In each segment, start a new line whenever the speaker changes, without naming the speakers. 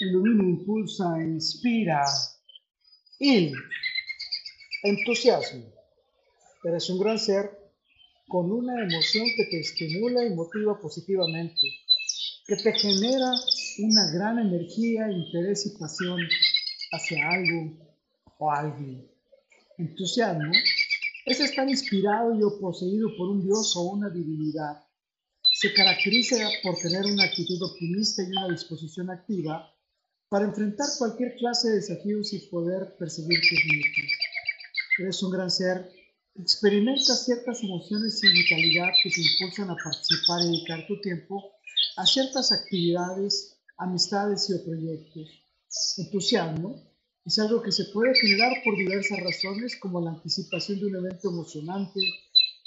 ilumina, impulsa, inspira. Il, entusiasmo. Eres un gran ser con una emoción que te estimula y motiva positivamente, que te genera una gran energía, interés y pasión hacia algo o alguien. Entusiasmo es estar inspirado y poseído por un dios o una divinidad. Se caracteriza por tener una actitud optimista y una disposición activa para enfrentar cualquier clase de desafíos y poder perseguir tus metas. Eres un gran ser experimentas ciertas emociones y vitalidad que te impulsan a participar y dedicar tu tiempo a ciertas actividades, amistades y o proyectos. Entusiasmo es algo que se puede generar por diversas razones como la anticipación de un evento emocionante,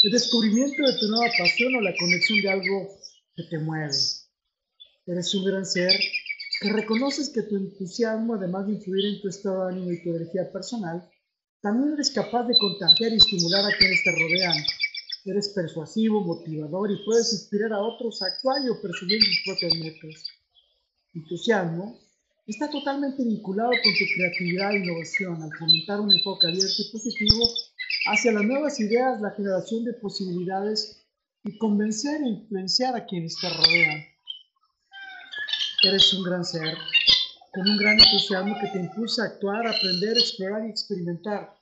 el descubrimiento de tu nueva pasión o la conexión de algo que te mueve. Eres un gran ser que reconoces que tu entusiasmo, además de influir en tu estado de ánimo y tu energía personal, también eres capaz de contagiar y estimular a quienes te rodean. Eres persuasivo, motivador y puedes inspirar a otros a actuar y o perseguir sus propios metas. Entusiasmo está totalmente vinculado con tu creatividad e innovación al fomentar un enfoque abierto y positivo hacia las nuevas ideas, la generación de posibilidades y convencer e influenciar a quienes te rodean. Eres un gran ser, con un gran entusiasmo que te impulsa a actuar, aprender, explorar y experimentar,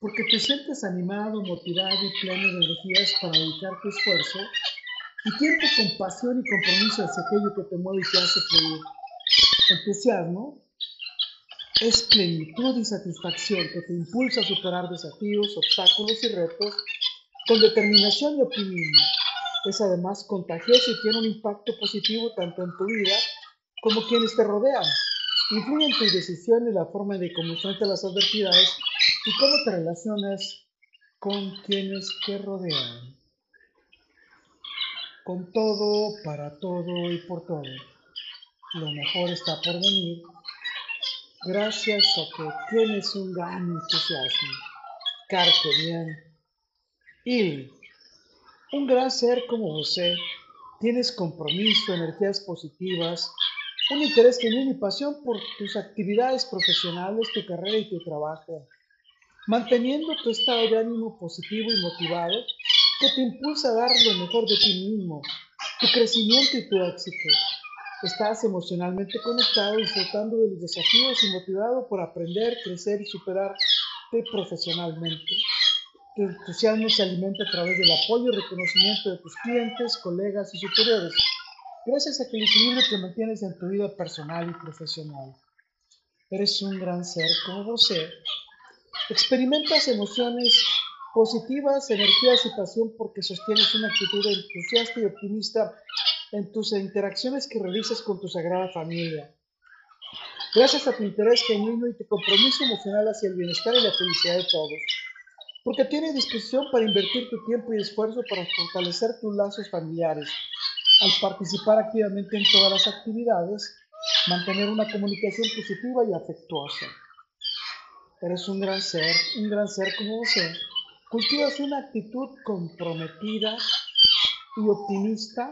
porque te sientes animado, motivado y pleno de energías para dedicar tu esfuerzo y tiempo con pasión y compromiso hacia aquello que te mueve y te hace fluir. Entusiasmo es plenitud y satisfacción que te impulsa a superar desafíos, obstáculos y retos con determinación y optimismo. Es además contagioso y tiene un impacto positivo tanto en tu vida como quienes te rodean. Influye en tus decisiones, la forma de cómo enfrentas las adversidades y cómo te relacionas con quienes te rodean. Con todo, para todo y por todo. Lo mejor está por venir gracias a que tienes un gran entusiasmo. Carte bien. Y un gran ser como usted, tienes compromiso, energías positivas, un interés genuino y pasión por tus actividades profesionales, tu carrera y tu trabajo, manteniendo tu estado de ánimo positivo y motivado que te impulsa a dar lo mejor de ti mismo, tu crecimiento y tu éxito. Estás emocionalmente conectado, disfrutando de los desafíos y motivado por aprender, crecer y superarte profesionalmente. Tu entusiasmo se alimenta a través del apoyo y reconocimiento de tus clientes, colegas y superiores gracias a aquel equilibrio que mantienes en tu vida personal y profesional. Eres un gran ser como vos Experimentas emociones positivas, energías y pasión porque sostienes una actitud entusiasta y optimista en tus interacciones que realizas con tu sagrada familia. Gracias a tu interés genuino y tu compromiso emocional hacia el bienestar y la felicidad de todos. Porque tienes disposición para invertir tu tiempo y esfuerzo para fortalecer tus lazos familiares al participar activamente en todas las actividades, mantener una comunicación positiva y afectuosa. Eres un gran ser, un gran ser como vos. Cultivas una actitud comprometida y optimista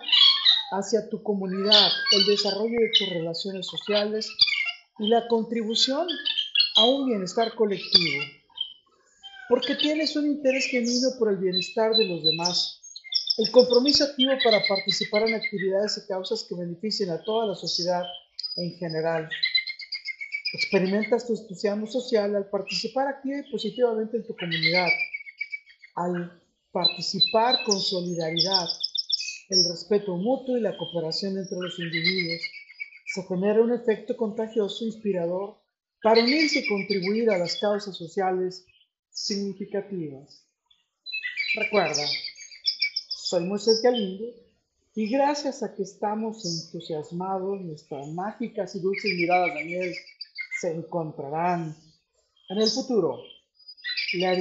hacia tu comunidad, el desarrollo de tus relaciones sociales y la contribución a un bienestar colectivo. Porque tienes un interés genuino por el bienestar de los demás el compromiso activo para participar en actividades y causas que beneficien a toda la sociedad en general. Experimentas tu entusiasmo social al participar activa y positivamente en tu comunidad, al participar con solidaridad, el respeto mutuo y la cooperación entre los individuos. Se genera un efecto contagioso, inspirador, para unirse y contribuir a las causas sociales significativas. Recuerda, soy Moisés Galindo y gracias a que estamos entusiasmados, nuestras mágicas y dulces miradas de miel se encontrarán en el futuro. La